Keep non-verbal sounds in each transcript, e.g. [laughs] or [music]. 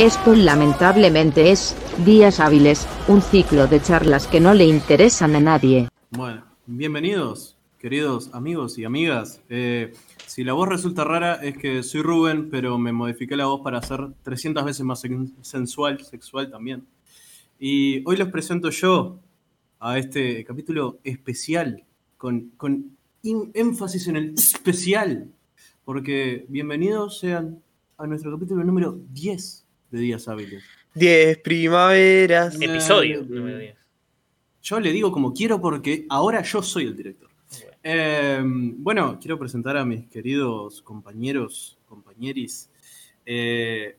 Esto lamentablemente es, Días Hábiles, un ciclo de charlas que no le interesan a nadie. Bueno, bienvenidos, queridos amigos y amigas. Eh, si la voz resulta rara es que soy Rubén, pero me modifiqué la voz para ser 300 veces más sen- sensual, sexual también. Y hoy les presento yo a este capítulo especial, con, con énfasis en el especial, porque bienvenidos sean a nuestro capítulo número 10 de Días Hábiles. 10 primaveras. Episodio número 10. Yo le digo como quiero porque ahora yo soy el director. Bueno. Eh, bueno, quiero presentar a mis queridos compañeros, compañeris. Eh,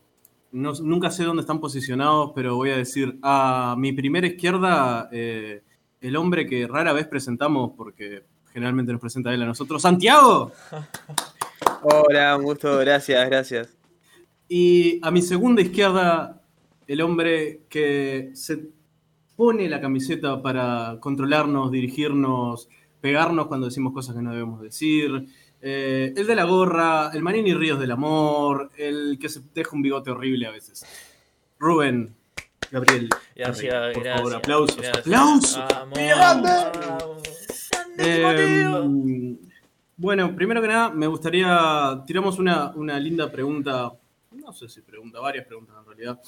no- nunca sé dónde están posicionados, pero voy a decir a mi primera izquierda, eh, el hombre que rara vez presentamos, porque generalmente nos presenta él a nosotros, Santiago. [laughs] Hola, un gusto, gracias, gracias. Y a mi segunda izquierda, el hombre que se pone la camiseta para controlarnos, dirigirnos, pegarnos cuando decimos cosas que no debemos decir. Eh, el de la gorra, el Manini Ríos del amor, el que se deja un bigote horrible a veces. Rubén, Gabriel. Gracias, Carrey, por gracias. favor, aplausos. gracias. ¡Aplausos! Vamos, ¡Grande! vamos. Eh, bueno, primero que nada, me gustaría. Tiramos una, una linda pregunta. No sé si pregunta, varias preguntas en realidad.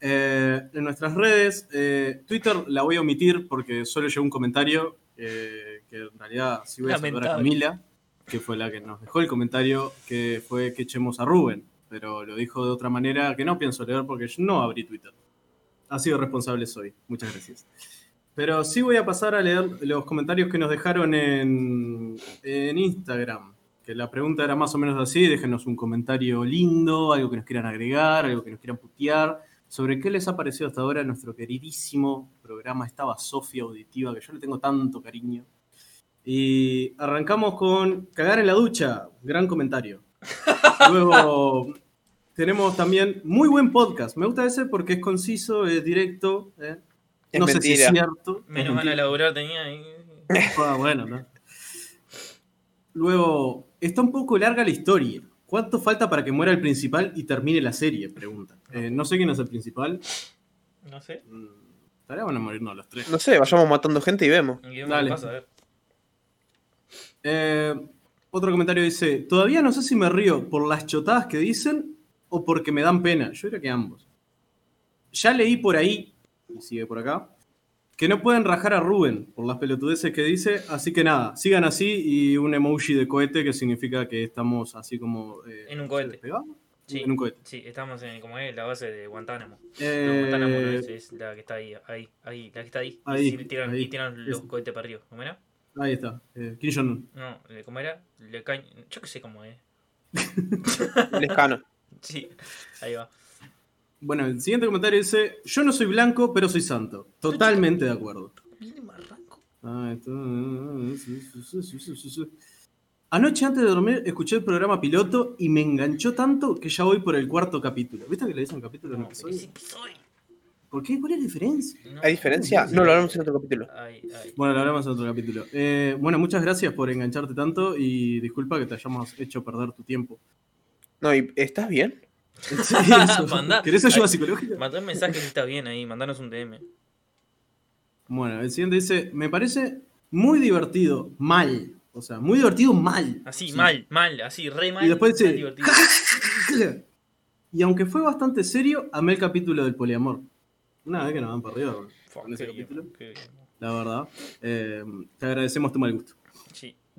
Eh, en nuestras redes, eh, Twitter la voy a omitir porque solo llegó un comentario. eh, que en realidad sí voy a saludar a. Camila, que fue la que nos dejó el comentario, que fue que echemos a Rubén. Pero lo dijo de otra manera que no pienso leer porque yo no abrí Twitter. Así de responsable soy. Muchas gracias. Pero sí voy a pasar a leer los comentarios que nos dejaron en, en Instagram. Que la pregunta era más o menos así. Déjenos un comentario lindo, algo que nos quieran agregar, algo que nos quieran putear. Sobre qué les ha parecido hasta ahora nuestro queridísimo programa, esta Sofía auditiva, que yo le tengo tanto cariño. Y arrancamos con cagar en la ducha. Gran comentario. [laughs] Luego tenemos también muy buen podcast. Me gusta ese porque es conciso, es directo. ¿eh? Es no sé si es cierto. Menos mal a laburar tenía ahí. Ah, bueno, ¿no? Luego, está un poco larga la historia. ¿Cuánto falta para que muera el principal y termine la serie? Pregunta. Eh, no sé quién es el principal. No sé. Mm, Estaría bueno morirnos los tres. No sé, vayamos matando gente y vemos. ¿Y qué Dale. pasa? A ver. Eh, otro comentario dice: Todavía no sé si me río por las chotadas que dicen o porque me dan pena. Yo diría que ambos. Ya leí por ahí, y sigue por acá, que no pueden rajar a Rubén por las pelotudeces que dice. Así que nada, sigan así y un emoji de cohete que significa que estamos así como. eh, En un cohete. Sí. En un cohete. Sí, estamos en, como es, la base de Guantánamo. Eh, No, Guantánamo no es, es la que está ahí, ahí, ahí, la que está ahí. Ahí, y, tiran, ahí. y tiran los Es- cohetes para arriba. ¿Cómo era? Ahí está. Eh, Kim Jong-un. No, eh, ¿cómo era? Le caen... Yo qué sé cómo es. [laughs] Lescano. Sí, ahí va. Bueno, el siguiente comentario dice: Yo no soy blanco, pero soy santo. Totalmente de acuerdo. Viene marranco. Ah, esto- Anoche antes de dormir escuché el programa piloto y me enganchó tanto que ya voy por el cuarto capítulo. ¿Viste que le dicen capítulo en No, episodio? ¿Por qué? ¿Cuál es la diferencia? No. ¿Hay diferencia? No, lo hablamos en otro capítulo. Bueno, lo hablamos en otro capítulo. Eh, bueno, muchas gracias por engancharte tanto y disculpa que te hayamos hecho perder tu tiempo. No, ¿y ¿estás bien? Sí. [laughs] Mandá. ¿Querés ayuda Ay. psicológica? Mandá un mensaje si está bien ahí, mandanos un DM. Bueno, el siguiente dice, me parece muy divertido, mal. O sea, muy divertido, mal. Así, Sí. mal, mal, así, re mal. Y después dice, [laughs] y aunque fue bastante serio, amé el capítulo del poliamor. Una vez que nos van para arriba Fuck, ese capítulo, bien. la verdad. Eh, te agradecemos tu mal gusto.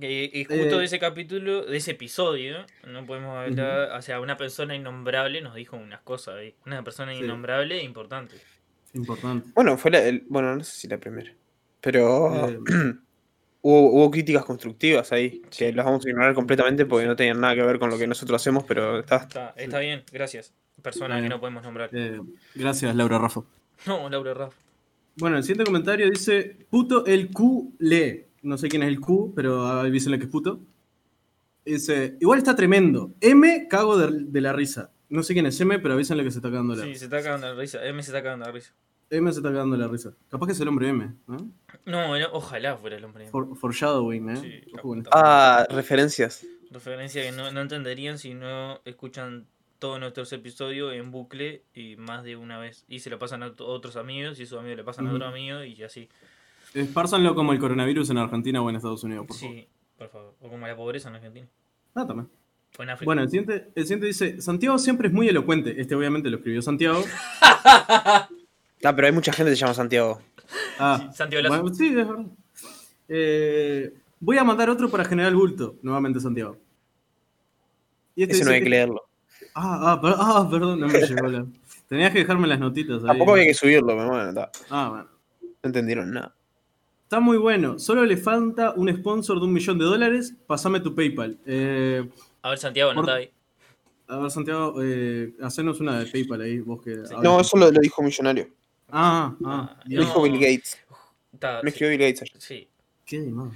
Eh, Y justo Eh, de ese capítulo, de ese episodio, no podemos hablar. O sea, una persona innombrable nos dijo unas cosas ahí. Una persona Sí. innombrable e importante. Importante. Bueno, fue la, el- bueno, no sé si la primera. Pero Eh, [clears throat] hubo, hubo críticas constructivas ahí, Sí. que las vamos a ignorar completamente porque no tenían nada que ver con lo que nosotros hacemos, pero está. Está, está bien, gracias. Persona que no podemos nombrar. eh, gracias, Laura Rafa. No, Laura Raff. Bueno, el siguiente comentario dice, puto el Q le. No sé quién es el Q, pero avísenle que es puto. Dice, igual está tremendo. M, cago de, de la risa. No sé quién es M, pero avísenle que se está cagando la Sí, se está cagando la risa. M se está cagando la risa. M se está cagando la risa. Capaz que es el hombre M, ¿no? No, no, ojalá fuera el hombre. For, foreshadowing, ¿eh? Sí. Ah, referencias. Referencia que no, no entenderían si no escuchan todos nuestros episodios en bucle y más de una vez. Y se lo pasan a otros amigos y esos amigos le pasan a Ujú. otros amigos y así. Espárzanlo como el coronavirus en Argentina o en Estados Unidos, por favor. Sí, por favor. O como la pobreza en Argentina. Ah, también. O en África. Bueno, el siguiente, el siguiente dice, Santiago siempre es muy elocuente. Este obviamente lo escribió Santiago. [laughs] Ah, pero hay mucha gente que se llama Santiago. Ah, Sí, Santiago Lazo. bueno, sí, es verdad. Eh, voy a mandar otro para General Bulto, nuevamente Santiago. Y este Ese no hay que leerlo. Ah, ah, per- ah, perdón, no me llegó la... [laughs] Tenías que dejarme las notitas ahí. Tampoco había que subirlo, pero bueno, está. Ah, bueno. No entendieron nada. Está muy bueno. Solo le falta un sponsor de un millón de dólares. Pasame tu PayPal. Eh, A ver, Santiago, no Por- está ahí. a ver, Santiago, eh, hacenos una de PayPal ahí, vos que... No, eso lo, lo dijo Millonario. Ah, ah. Ah, Lo dijo Bill Gates. Está, Me escribió Bill Gates ayer. sí. Qué de más.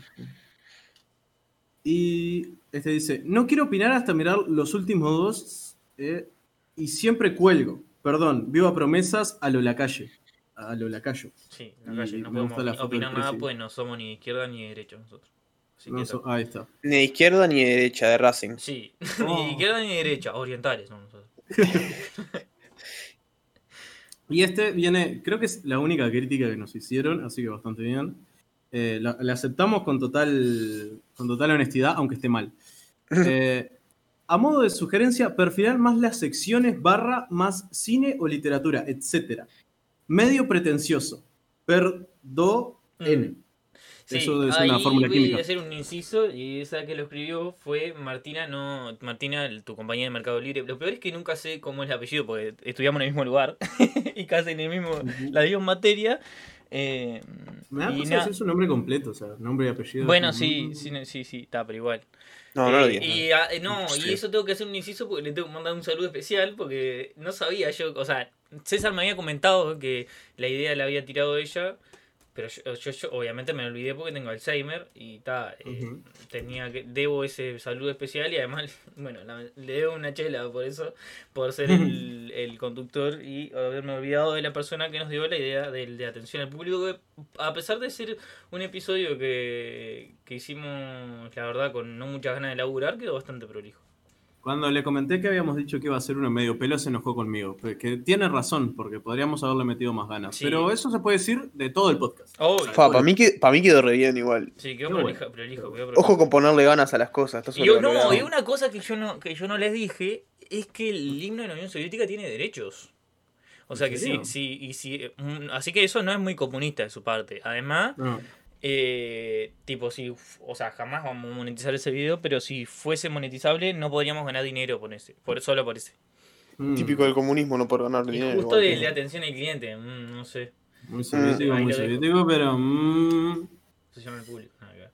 Y este dice, no quiero opinar hasta mirar los últimos dos eh, y siempre cuelgo. Perdón, vivo a promesas a lo lacalle. A lo lacayo. Sí, la Y calle. No me gusta podemos la ni foto opinar nada, pues no somos ni de izquierda ni de derecha nosotros. Así No que so- está. ahí está. Ni de izquierda ni de derecha, de Racing. Sí, [laughs] Oh. ni de izquierda ni de derecha, orientales somos nosotros. [laughs] Y este viene, creo que es la única crítica que nos hicieron, así que bastante bien. Eh, la, la aceptamos con total, con total honestidad, aunque esté mal. [laughs] Eh, a modo de sugerencia, perfilar más las secciones barra más cine o literatura, etc. Medio pretencioso. Per, do, n. Sí, Eso es ahí una fórmula voy química. a hacer un inciso y esa que lo escribió fue Martina, no Martina, tu compañera de Mercado Libre. Lo peor es que nunca sé cómo es el apellido porque estudiamos en el mismo lugar [laughs] y casi en el mismo, la misma materia. eh, Me da cosa decir su nombre completo, o sea, nombre y apellido. bueno, Mm. sí, sí, no, sí, sí, está, pero igual. No, no lo Eh, digas. y, eh, no, Sí. y eso tengo que hacer un inciso porque le tengo que mandar un saludo especial porque no sabía yo, o sea, César me había comentado que la idea la había tirado ella, pero yo, yo- yo obviamente me olvidé porque tengo Alzheimer y ta, eh, tenía que debo ese saludo especial y además, [laughs] bueno, la- le debo una chela por eso, por ser el, [laughs] el conductor y haberme olvidado de la persona que nos dio la idea del de atención al público, que a pesar de ser un episodio que, que hicimos, la verdad, con no muchas ganas de laburar, quedó bastante prolijo. Cuando le comenté que habíamos dicho que iba a ser uno medio pelo, se enojó conmigo. Pues, Que tiene razón, porque podríamos haberle metido más ganas. Sí. Pero eso se puede decir de todo el podcast. Obvio. Fa, para mí, que- pa' mí quedó re bien igual. Sí, quedó prolijo, prolijo, quedó prolijo. Ojo con ponerle ganas a las cosas. Y yo- no, y una cosa que yo no, que yo no les dije es que el himno de la Unión Soviética tiene derechos. O sea ¿En que sí, sí, y sí, mm, así que eso no es muy comunista de su parte. Además, No. Eh, tipo, si, o sea, jamás vamos a monetizar ese video, pero si fuese monetizable no podríamos ganar dinero por ese, por solo por ese. Mm. Típico del comunismo, no por ganar Y dinero. justo igual. de, de atención al cliente, mm, no sé, Muy soviético, Ahí muy soviético, pero. mm. se llama el público. ver.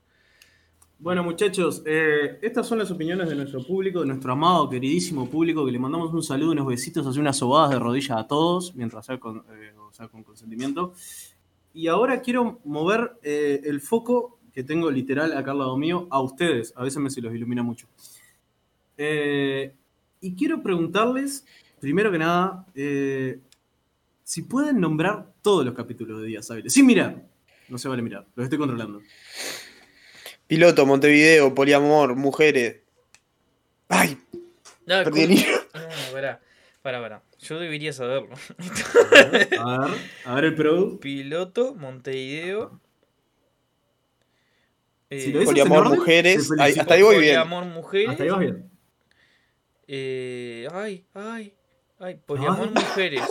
Bueno, muchachos, eh, estas son las opiniones de nuestro público, de nuestro amado, queridísimo público, que le mandamos un saludo, unos besitos, así unas sobadas de rodillas a todos, mientras sea con, eh, o sea, con consentimiento. Y ahora quiero mover eh, el foco que tengo literal acá al lado mío a ustedes. A veces me se los ilumina mucho. Eh, y quiero preguntarles, primero que nada, eh, si pueden nombrar todos los capítulos de Días Hábiles. Sin mirar. No se vale mirar, los estoy controlando. Piloto, Montevideo, poliamor, mujeres. Ay, Ah, perdí el hilo. No, pará, pará, pará. Yo debería saberlo. A ver, a ver [laughs] el pro. Piloto, Montevideo. Si eh, lo dices Poliamor, en orden, mujeres. felicito. hasta ahí voy bien. Poliamor, mujeres. Hasta ahí vas bien. Eh, ay, ay, ay, poliamor, Ay. mujeres.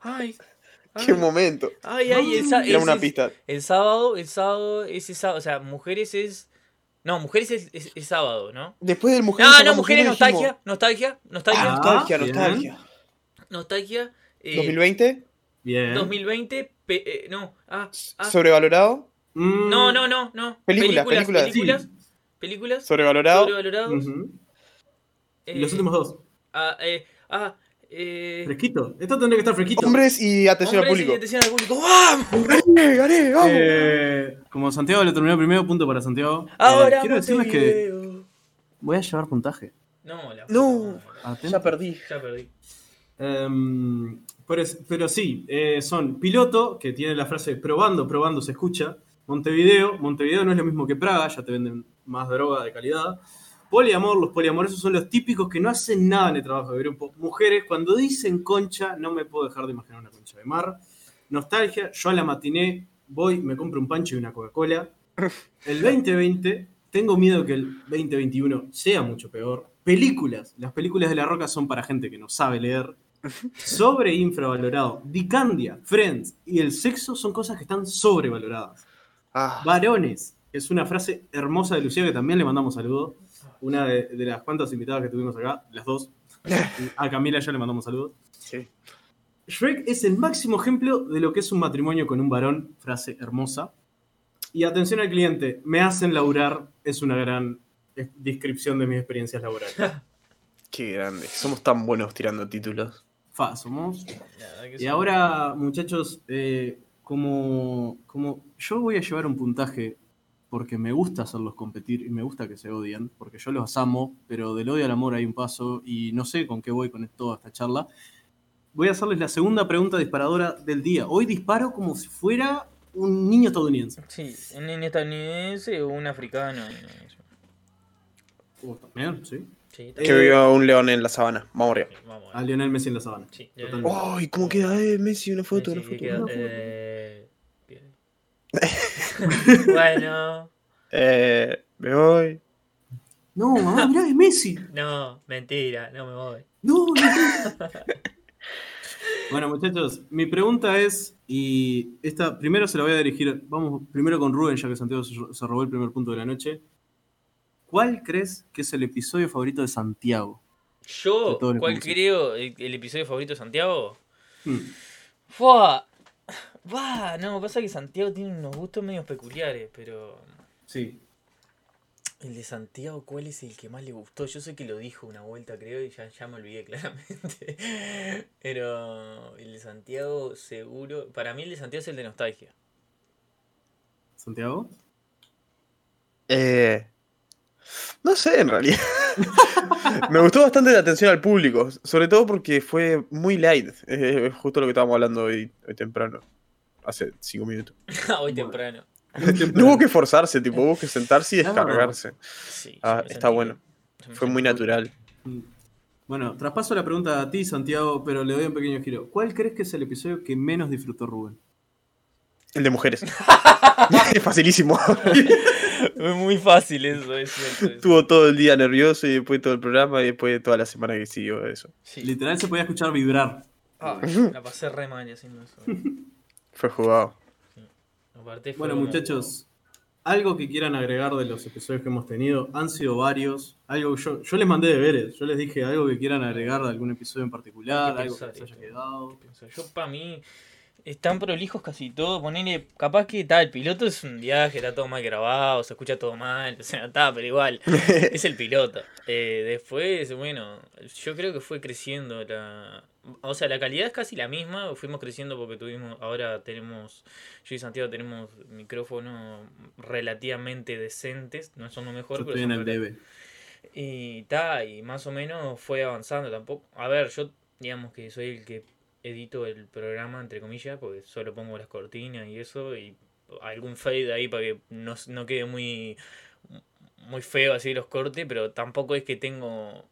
Ay, [laughs] ay, Qué momento. ay, ay, el, Era ese una es- pista. el sábado, el sábado, ese sábado, o sea, mujeres es. No, mujeres es, es- es sábado, ¿no? Después del mujeres. Ah, no, sacamos mujeres, y nostalgia, nostalgia, nostalgia, Ah, Nostalgia, bien. nostalgia. Nostalgia. eh, 2020, Bien. 2020, pe- eh, no, ah, ah, sobrevalorado. Mm, no, no, no, no. Películas, películas, películas, películas, sí. películas, Sobrevalorado. sobrevalorados. ujú. eh, Y los últimos dos. Ah, eh, ah, eh, Fresquito. Esto tendría que estar fresquito. Hombres y atención al y público. atención al público. ¡Vamos! ¡Gané, gané! ¡Vamos! Eh, como Santiago lo terminó primero, punto para Santiago. Eh, Ahora quiero decirles que voy a llevar puntaje. No, la No. ya perdí. Ya perdí. Em, pero, sí, eh, son piloto, que tiene la frase probando, probando, se escucha. Montevideo, Montevideo no es lo mismo que Praga, ya te venden más droga de calidad. Poliamor, los poliamorosos son los típicos que no hacen nada en el trabajo de grupo. Mujeres, cuando dicen concha, no me puedo dejar de imaginar una concha de mar. Nostalgia, yo a la matiné voy, me compro un pancho y una Coca-Cola. El 2020, tengo miedo que el 2021 sea mucho peor. Películas, las películas de La Roca son para gente que no sabe leer. Sobre infravalorado. Dicandia, Friends y el sexo son cosas que están sobrevaloradas. Ah, Varones, es una frase hermosa de Lucía que también le mandamos saludos. Una de, de las cuantas invitadas que tuvimos acá, las dos. [laughs] A Camila ya le mandamos saludos. sí. Shrek es el máximo ejemplo de lo que es un matrimonio con un varón, frase hermosa. Y atención al cliente, me hacen laburar es una gran eh, descripción de mis experiencias laborales. [laughs] Qué grande. Somos tan buenos tirando títulos. Fa, somos. Y ahora, muchachos, eh, como, como yo voy a llevar un puntaje porque me gusta hacerlos competir y me gusta que se odien, porque yo los amo, pero del odio al amor hay un paso y no sé con qué voy con toda esta charla. Voy a hacerles la segunda pregunta disparadora del día. Hoy disparo como si fuera un niño estadounidense. Sí, un niño estadounidense o un africano. Oh, también, sí. Sí, Que viva un león en la sabana. Vamos arriba. vamos A Lionel Messi en la sabana. Sí, Totalmente. ¡Ay! ¿Cómo queda eh, Messi? Una foto, Sí, una foto. queda- una foto. eh, [laughs] bueno, Eh, me voy. No, mamá, mirá, es Messi. no, mentira, no me voy. No, no. [laughs] bueno, muchachos, mi pregunta es, y esta primero se la voy a dirigir, vamos primero con Rubén, ya que Santiago se, se robó el primer punto de la noche. ¿Cuál crees que es el episodio favorito de Santiago? Yo, ¿cuál creo el, el episodio favorito de Santiago? Hmm, Fua. Va, no, pasa que Santiago tiene unos gustos medio peculiares, pero sí. el de Santiago, ¿cuál es el que más le gustó? Yo sé que lo dijo una vuelta, creo, y ya, ya me olvidé claramente. [laughs] Pero el de Santiago, seguro. Para mí, el de Santiago es el de nostalgia. ¿Santiago? Eh, no sé, en realidad. [laughs] Me gustó bastante la atención al público, sobre todo porque fue muy light. Eh, justo lo que estábamos hablando hoy, hoy temprano, hace cinco minutos. [laughs] Hoy temprano. No hubo que esforzarse, tipo, hubo que sentarse y descargarse. Sí, Ah, está bueno. Fue muy natural. Mm. Bueno, traspaso la pregunta a ti, Santiago, pero le doy un pequeño giro. ¿Cuál crees que es el episodio que menos disfrutó Rubén? El de mujeres. [laughs] es facilísimo. Fue muy fácil eso, es cierto. eso. Estuvo todo el día nervioso y después todo el programa y después toda la semana que siguió eso. Sí. Literal se podía escuchar vibrar. Ah, la pasé re mal haciendo eso. [laughs] Fue jugado. Aparte fue Bueno, como- muchachos, algo que quieran agregar de los episodios que hemos tenido, han sido varios. Algo que yo, yo les mandé deberes, yo les dije algo que quieran agregar de algún episodio en particular, algo que les haya quedado. Yo, para mí, están prolijos casi todo. Ponele, capaz que está, el piloto es un viaje, está todo mal grabado, se escucha todo mal, [laughs] o sea, está, pero igual, [laughs] es el piloto. Eh, después, bueno, yo creo que fue creciendo la. O sea, la calidad es casi la misma, fuimos creciendo porque tuvimos, ahora tenemos, yo y Santiago tenemos micrófonos relativamente decentes, no son lo mejor, Yo pero estoy en el debe. y ta, y más o menos fue avanzando tampoco. A ver, yo digamos que soy el que edito el programa, entre comillas, porque solo pongo las cortinas y eso, y algún fade ahí para que no, no quede muy, muy feo así los cortes, pero tampoco es que tengo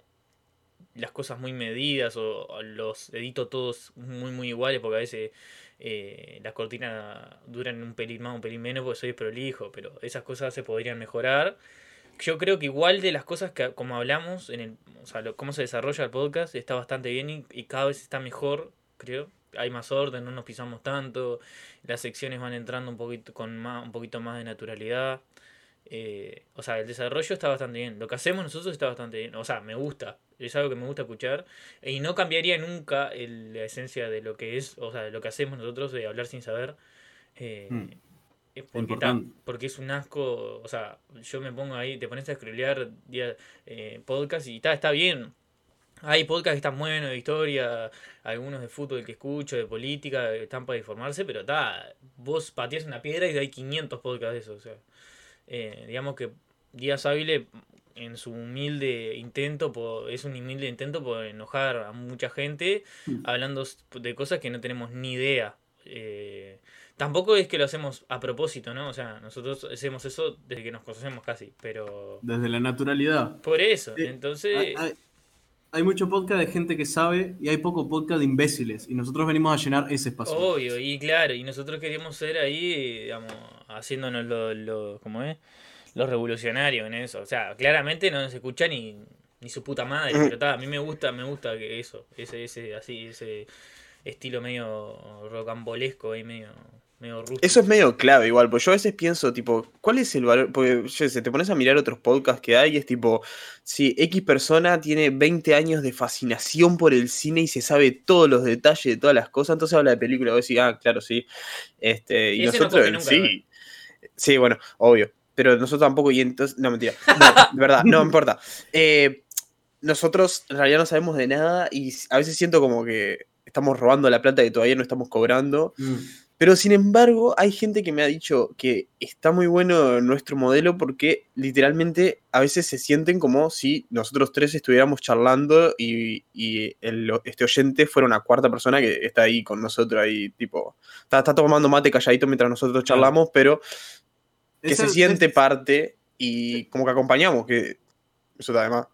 las cosas muy medidas o, los edito todos muy muy iguales porque a veces eh, las cortinas duran un pelín más un pelín menos porque soy prolijo pero esas cosas se podrían mejorar. Yo creo que igual de las cosas que como hablamos en el o sea lo- cómo se desarrolla el podcast está bastante bien y cada vez está mejor creo hay más orden no nos pisamos tanto las secciones van entrando un poquito con más un poquito más de naturalidad eh, o sea, el desarrollo está bastante bien. Lo que hacemos nosotros está bastante bien. O sea, me gusta. Es algo que me gusta escuchar. Y no cambiaría nunca el- la esencia de lo que es, o sea, de lo que hacemos nosotros de hablar sin saber. Eh, Mm. es porque, ta- porque es un asco. O sea, yo me pongo ahí, te pones a día, eh, podcast y está, está bien. Hay podcasts que están buenos de historia, algunos de fútbol que escucho, de política, están para informarse, pero está, vos pateas una piedra y hay 500 podcasts de eso, o sea. Eh, digamos que Díaz Ávile en su humilde intento por, es un humilde intento por enojar a mucha gente Mm. hablando de cosas que no tenemos ni idea eh, Tampoco es que lo hacemos a propósito, ¿no? O sea, nosotros hacemos eso desde que nos conocemos casi, pero... Desde la naturalidad. Por eso, Sí, entonces... Hay, hay- mucho podcast de gente que sabe y hay poco podcast de imbéciles. Y nosotros venimos a llenar ese espacio. Obvio, y claro, y nosotros queríamos ser ahí, digamos, haciéndonos lo, lo ¿cómo es? Los revolucionarios en eso. O sea, claramente no se escucha ni, ni su puta madre, pero ta, a mí me gusta, me gusta que eso, ese, ese, así, ese estilo medio rocambolesco ahí, medio, medio rústico. Eso es medio clave igual, porque yo a veces pienso, tipo, ¿cuál es el valor? Porque, yo sé, te pones a mirar otros podcasts que hay y es tipo, si X persona tiene 20 años de fascinación por el cine y se sabe todos los detalles de todas las cosas, entonces habla de película, vos decís, ah, claro, sí. Este, y Ese no nosotros, nunca, sí. Sí, bueno, obvio. Pero nosotros tampoco, y entonces, no, mentira. No, de verdad, no importa. Eh, nosotros en realidad no sabemos de nada y a veces siento como que estamos robando la plata que todavía no estamos cobrando. Mm. Pero sin embargo, hay gente que me ha dicho que está muy bueno nuestro modelo porque literalmente a veces se sienten como si nosotros tres estuviéramos charlando y, y el- este oyente fuera una cuarta persona que está ahí con nosotros, ahí tipo, está, está tomando mate calladito mientras nosotros charlamos, pero que Es se el- siente es- parte y como que acompañamos, que eso está de más.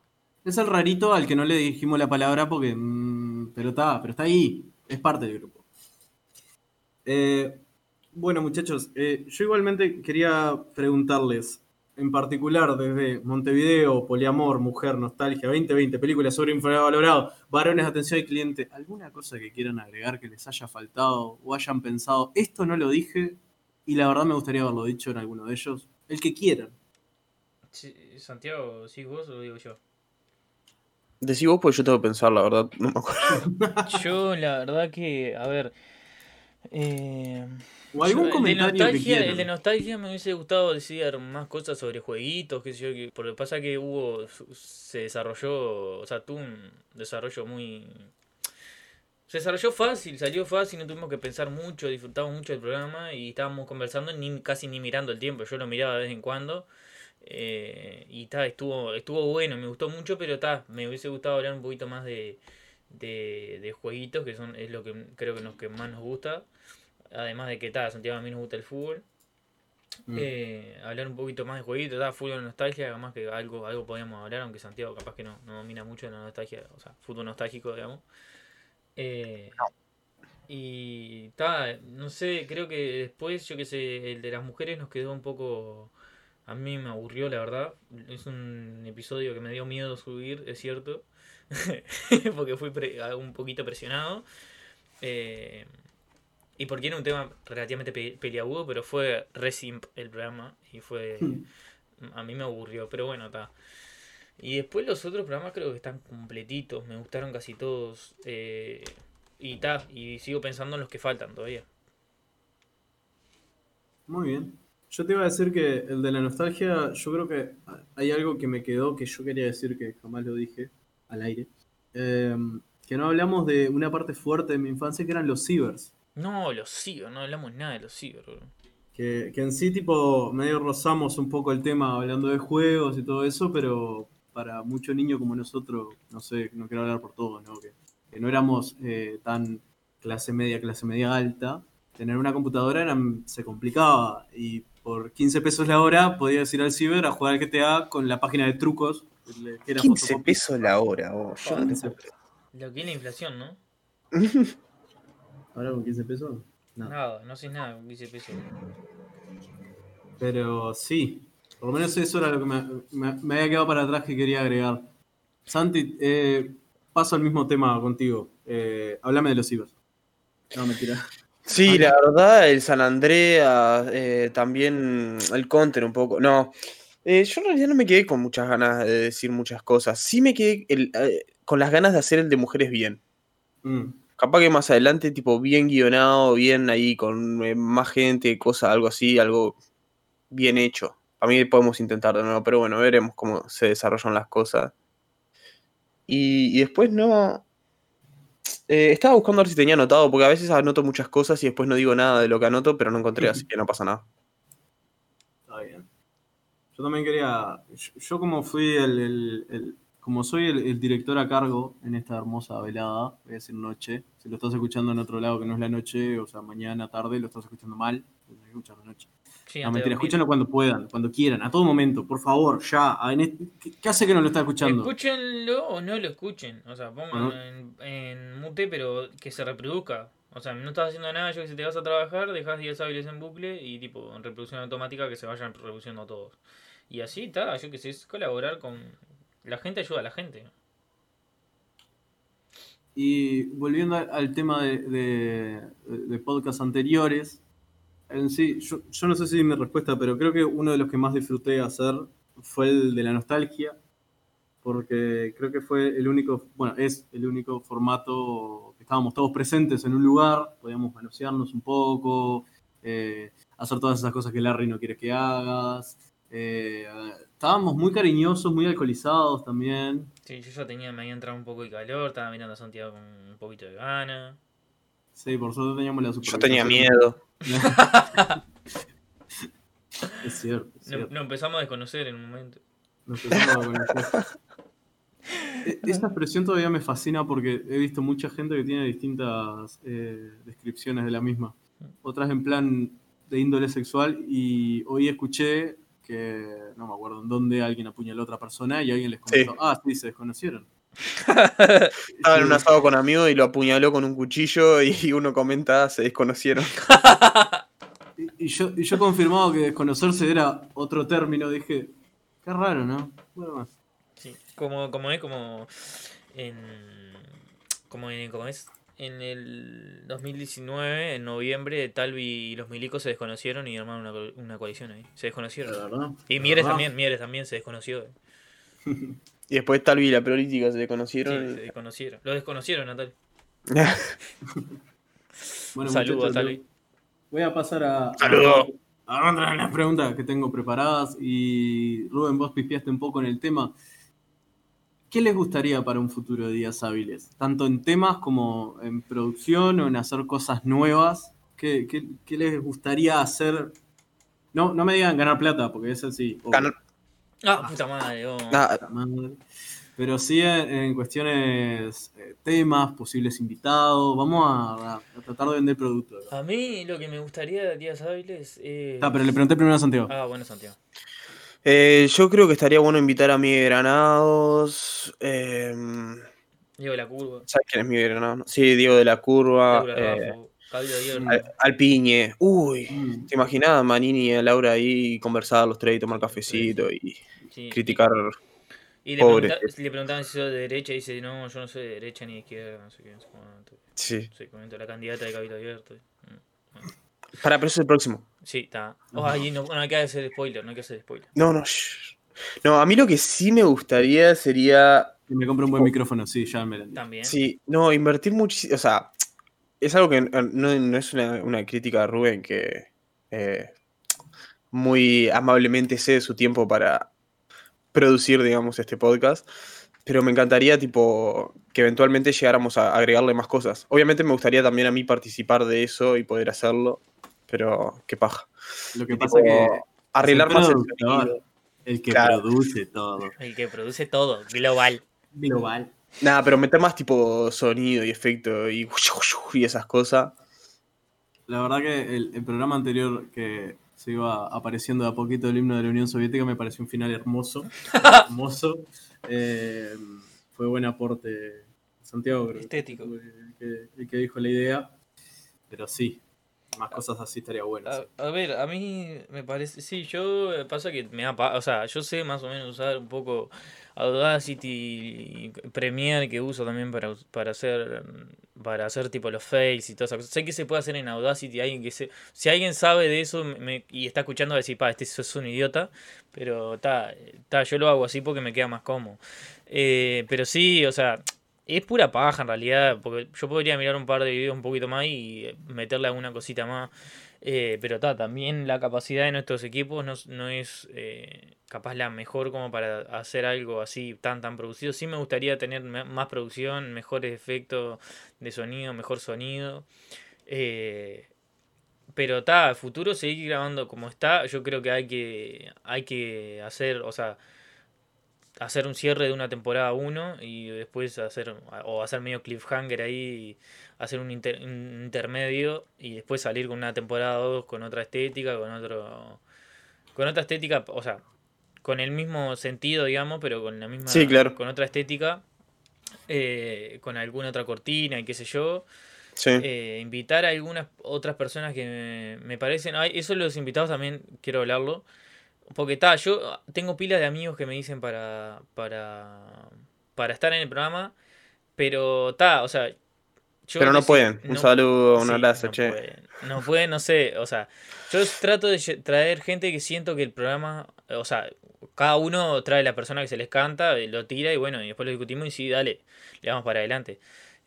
Es el rarito al que no le dijimos la palabra porque. mm, pero está, pero está ahí. Es parte del grupo. Eh, bueno, muchachos, eh, yo igualmente quería preguntarles, en particular desde Montevideo, Poliamor, Mujer, Nostalgia, 2020, películas sobre infravalorado, varones, atención al cliente, ¿alguna cosa que quieran agregar que les haya faltado o hayan pensado? Esto no lo dije y la verdad me gustaría haberlo dicho en alguno de ellos. El que quieran. Sí, Santiago, ¿sí vos o lo digo yo? Decí vos, pues yo tengo que pensar, la verdad, no me acuerdo. Yo, la verdad que, a ver... Eh... O algún Yo, el de comentario que el de nostalgia me hubiese gustado decir más cosas sobre jueguitos, qué sé yo, que, porque pasa que hubo, se desarrolló, o sea, tuvo un desarrollo muy... Se desarrolló fácil, salió fácil, no tuvimos que pensar mucho, disfrutamos mucho del programa y estábamos conversando ni casi ni mirando el tiempo, yo lo miraba de vez en cuando eh, y ta, estuvo, estuvo bueno, me gustó mucho, pero ta, me hubiese gustado hablar un poquito más de, de, de jueguitos, que son es lo que creo que, nos, que más nos gusta. Además de que ta, Santiago a mí nos gusta el fútbol. Mm. Eh, hablar un poquito más de jueguitos, ta, fútbol de nostalgia, además que algo, algo podíamos hablar, aunque Santiago capaz que no, no domina mucho la nostalgia, o sea, fútbol nostálgico, digamos. Eh, y ta, no sé, creo que después, yo que sé, el de las mujeres nos quedó un poco... A mí me aburrió, la verdad. Es un episodio que me dio miedo subir, es cierto. [laughs] porque fui un poquito presionado. Eh, y porque era un tema relativamente pe- peliagudo, pero fue re simp el programa. Y fue. Hmm. A mí me aburrió, pero bueno, está. Y después los otros programas creo que están completitos. Me gustaron casi todos. eh, y ta, y sigo pensando en los que faltan todavía. Muy bien. Yo te iba a decir que el de la nostalgia, yo creo que hay algo que me quedó que yo quería decir que jamás lo dije al aire. Eh, que no hablamos de una parte fuerte de mi infancia que eran los cibers. No, los ciber, no hablamos nada de los ciber. Que, que en sí, tipo, medio rozamos un poco el tema hablando de juegos y todo eso, pero para mucho niño como nosotros, no sé, no quiero hablar por todos, ¿no? Que, que no éramos eh, tan clase media, clase media alta, tener una computadora era- se complicaba y por 15 pesos la hora podías ir al ciber a jugar al GTA con la página de trucos. Era 15 fotocopia. pesos la hora, vos. Yo no te 15 puedo creer. Lo que es la inflación, ¿no? [laughs] Ahora con 15 pesos. No. Nada, no sé nada con 15 pesos. Pero sí, por lo menos eso era lo que me, me- me había quedado para atrás que quería agregar. Santi, eh, paso al mismo tema contigo. Eh, háblame de los cibers. No, mentira. [laughs] Sí, la verdad, el San Andreas, eh, también el Counter un poco. No, eh, yo en realidad no me quedé con muchas ganas de decir muchas cosas. Sí me quedé el- eh, con las ganas de hacer el de mujeres bien. Mm, Capaz que más adelante, tipo, bien guionado, bien ahí, con eh, más gente, cosa, algo así, algo bien hecho. A mí podemos intentar de nuevo, pero bueno, veremos cómo se desarrollan las cosas. Y, y después no. estaba buscando a ver si tenía anotado, porque a veces anoto muchas cosas y después no digo nada de lo que anoto, pero no encontré, así que no pasa nada. Yo también quería. Yo, yo como fui el, el- el- como soy el, el director a cargo en esta hermosa velada, voy a decir noche, si lo estás escuchando en otro lado que no es la noche, o sea, mañana, tarde, lo estás escuchando mal, lo escuchar la noche. Sí, No, mentira, escúchenlo cuando puedan, cuando quieran, a todo momento, por favor, ya. este- ¿qué, hace que no lo está escuchando? Escúchenlo o no lo escuchen. O sea, pongan en, en mute, pero que se reproduzca. O sea, no estás haciendo nada, yo que si te vas a trabajar, dejas 10 hábiles en bucle y tipo en reproducción automática que se vayan reproduciendo todos. Y así está, yo que sé, es colaborar con. La gente ayuda a la gente. Y volviendo al- tema de, de, podcasts anteriores, en sí, yo, yo no sé si mi respuesta, pero creo que uno de los que más disfruté hacer fue el de la nostalgia, porque creo que fue el único, bueno, es el único formato que estábamos todos presentes en un lugar, podíamos manosearnos un poco, eh, hacer todas esas cosas que Larry no quiere que hagas. Eh, estábamos muy cariñosos, muy alcoholizados también. Sí, yo ya tenía, me había entrado un poco de calor, estaba mirando a Santiago con un poquito de gana. Sí, por suerte teníamos la Yo tenía miedo. [laughs] Es cierto, es No, cierto. no empezamos a desconocer en un momento. Nos empezamos a conocer. E- [laughs] Esa expresión todavía me fascina porque he visto mucha gente que tiene distintas eh, descripciones de la misma. Otras en plan de índole sexual y hoy escuché que, no me acuerdo en dónde, alguien apuñaló a otra persona y alguien les comentó, Sí. ah, sí, se desconocieron. [laughs] Estaba en un asado con amigos y lo apuñaló con un cuchillo y [laughs] uno comenta, se desconocieron. Y, y yo, y yo confirmado que desconocerse era otro término, dije, qué raro, ¿no? Bueno, más. Sí, como, como es, como en, como en, como es, en el 2019, en noviembre, Talvi y los milicos se desconocieron y armaron una, una coalición ahí. Se desconocieron. Verdad. Y Mieres verdad. también, Mieres también se desconoció. Y después Talvi y la prolítica se Sí, desconocieron. se desconocieron. Lo desconocieron. [laughs] Bueno, saludo a muchachos, Talvi. Voy a pasar a, Saludo. a, a las preguntas que tengo preparadas. Y Rubén, vos pifiaste un poco en el tema. ¿Qué les gustaría para un futuro de días hábiles? Tanto en temas como en producción o en hacer cosas nuevas. ¿Qué, qué- qué les gustaría hacer? No, no me digan ganar plata, porque es así. obvio. Ganar- Ah, puta madre. oh. Ah, Puta madre. Pero sí en, en cuestiones, eh, temas, posibles invitados. Vamos a, a tratar de vender producto. acá. A mí lo que me gustaría de días hábiles es... Ah, pero le pregunté primero a Santiago. Ah, bueno, Santiago. Eh, yo creo que estaría bueno invitar a Miguel Granados. eh, Diego de la Curva. ¿Sabes quién es Miguel Granados? Sí, Diego de la Curva. Eh. Al- Alpiñe. Uy, Mm. ¿te imaginas a Manini y a Laura ahí conversar los tres y tomar cafecito y Sí. criticar? Y le, Pobre. pregunta- le preguntaban si soy de derecha y dice, no, yo no soy de derecha ni de izquierda, no sé qué. No sé cuánto. Sí. Comento la candidata de Cabildo Abierto. Mm. Para, pero eso es el próximo. Sí, está. Oh, ay, no, no hay que hacer spoiler, no hay que hacer spoiler. No, no. shh. No, a mí lo que sí me gustaría sería me compro un buen micrófono, sí, ya me lo. También. Sí, no, invertir muchísimo. O sea, es algo que eh, no, no es una, una crítica a Rubén, que eh, muy amablemente cede su tiempo para producir, digamos, este podcast. Pero me encantaría, tipo, que eventualmente llegáramos a agregarle más cosas. Obviamente me gustaría también a mí participar de eso y poder hacerlo, pero qué paja. Lo que Y, pasa tipo, que arreglar más el productor. sonido. el que Claro. produce todo. El que produce todo, global. Global. Nada, pero meter más tipo sonido y efecto y, y esas cosas. La verdad que el, el programa anterior que se iba apareciendo de a poquito el himno de la Unión Soviética me pareció un final hermoso. [laughs] hermoso. Eh, fue buen aporte. Santiago, creo Estético. el que, el que dijo la idea. Pero sí, más cosas así estaría bueno. A, a ver, a mí me parece, sí, yo eh, pasa que me o sea, yo sé más o menos usar un poco Audacity y Premiere que uso también para, para hacer para hacer tipo los face y todas esas cosas. Sé que se puede hacer en Audacity, alguien que se, si alguien sabe de eso me- y está escuchando va a decir, pa, este es un idiota, pero ta, ta, yo lo hago así porque me queda más cómodo. Eh, pero sí, o sea, es pura paja en realidad, porque yo podría mirar un par de videos un poquito más y eh, meterle alguna cosita más. Eh, pero ta, también la capacidad de nuestros equipos no, no es eh, capaz la mejor como para hacer algo así tan tan producido. Sí me gustaría tener más producción, mejores efectos de sonido, mejor sonido. Eh, pero está, futuro seguir grabando como está. Yo creo que hay que, hay que hacer, o sea, hacer un cierre de una temporada 1 y después hacer o hacer medio cliffhanger ahí, hacer un, inter- un intermedio y después salir con una temporada 2 con otra estética, con otro con otra estética, o sea, con el mismo sentido, digamos, pero con la misma Sí, claro. con otra estética eh, con alguna otra cortina y qué sé yo. Sí. Eh, invitar a algunas otras personas que me, me parecen. Ay, eso los invitados también quiero hablarlo. Porque está, yo tengo pilas de amigos que me dicen para. para. para estar en el programa. Pero está, o sea. yo Pero no pueden. Un saludo, un sí, abrazo, no che. pueden. No pueden, no sé. O sea, yo trato de traer gente que siento que el programa. O sea, cada uno trae la persona que se les canta, eh, lo tira y bueno, y después lo discutimos y sí, dale, le vamos para adelante.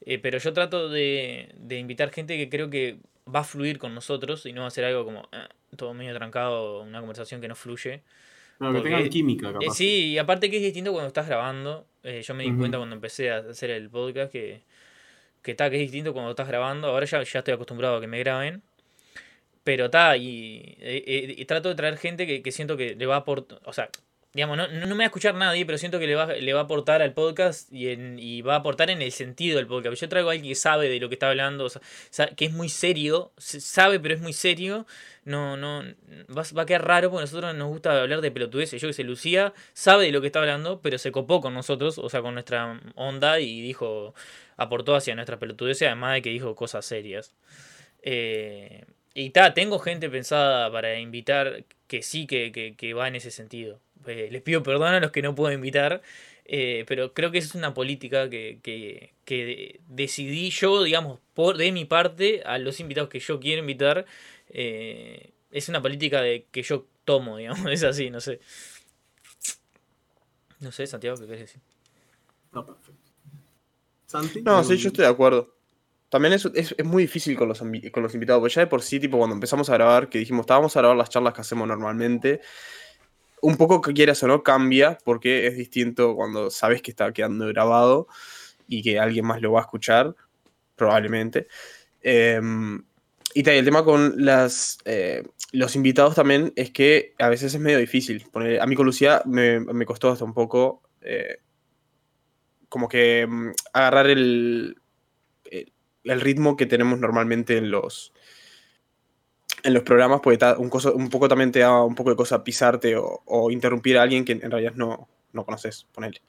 Eh, pero yo trato de, de invitar gente que creo que va a fluir con nosotros y no va a ser algo como eh, todo medio trancado, una conversación que no fluye. Claro, que Porque- tengan química, capaz. Eh, sí, y aparte que es distinto cuando estás grabando. eh, yo me di cuenta cuando empecé a hacer el podcast que, que está, que es distinto cuando estás grabando. Ahora ya, ya estoy acostumbrado a que me graben. Pero está, y, y trato de traer gente que, que siento que le va a aportar. O sea, digamos, no, no me va a escuchar nadie, pero siento que le va, le va a aportar al podcast y, en- y va a aportar en el sentido del podcast. Yo traigo a alguien que sabe de lo que está hablando, o sea, que es muy serio, se- sabe, pero es muy serio. No, no, va, va a quedar raro porque a nosotros nos gusta hablar de pelotudeces. Yo que sé, Lucía sabe de lo que está hablando, pero se copó con nosotros, o sea, con nuestra onda y dijo, aportó hacia nuestra pelotudeces, además de que dijo cosas serias. Eh, y ta, tengo gente pensada para invitar que sí que, que- que va en ese sentido. Eh, les pido perdón a los que no puedo invitar, eh, pero creo que esa es una política que, que- que de- decidí yo, digamos, por de mi parte, a los invitados que yo quiero invitar. eh, es una política de que yo tomo, [laughs] digamos, es así, no sé. No sé, Santiago, ¿qué querés decir? Está perfecto. Santi. No, ¿algún- sí, yo estoy de acuerdo. También es, es, es muy difícil con los, con los invitados, porque ya de por sí, tipo, cuando empezamos a grabar, que dijimos, estábamos a grabar las charlas que hacemos normalmente, un poco que quieras o no cambia, porque es distinto cuando sabes que está quedando grabado y que alguien más lo va a escuchar, probablemente. Em, y tal, el tema con las, eh, los invitados también es que a veces es medio difícil. A mí con Lucía me, me costó hasta un poco eh, como que mm, agarrar el, el ritmo que tenemos normalmente en los en los programas, porque un, coso- un poco también te da un poco de cosa pisarte o, o interrumpir a alguien que en realidad no, no conoces, ponele.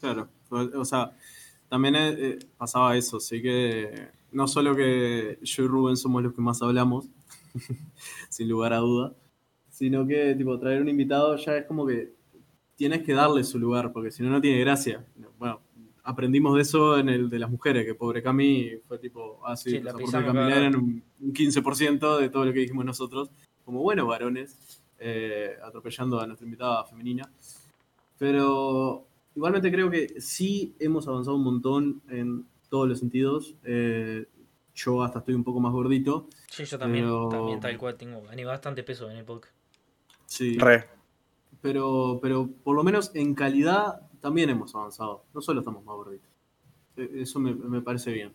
Claro, o, sea, también eh, eh, pasaba eso, sí que no solo que yo y Rubén somos los que más hablamos, [laughs] sin lugar a duda, sino que tipo traer un invitado ya es como que tienes que darle su lugar, porque si no, no tiene gracia. Bueno, aprendimos de eso en el de las mujeres, que pobre Cami fue tipo, ah, sí, Sí, la los aportes de eran un, un 15% de todo lo que dijimos nosotros, como buenos varones, eh, atropellando a nuestra invitada femenina. Pero igualmente creo que sí hemos avanzado un montón en todos los sentidos. Eh, yo hasta estoy un poco más gordito. Sí, yo también, Pero- también tal cual tengo, gané bastante peso en el podcast. Sí. Re. Pero, pero por lo menos en calidad también hemos avanzado. No solo estamos más gorditos. Eh, Eso me, me parece bien.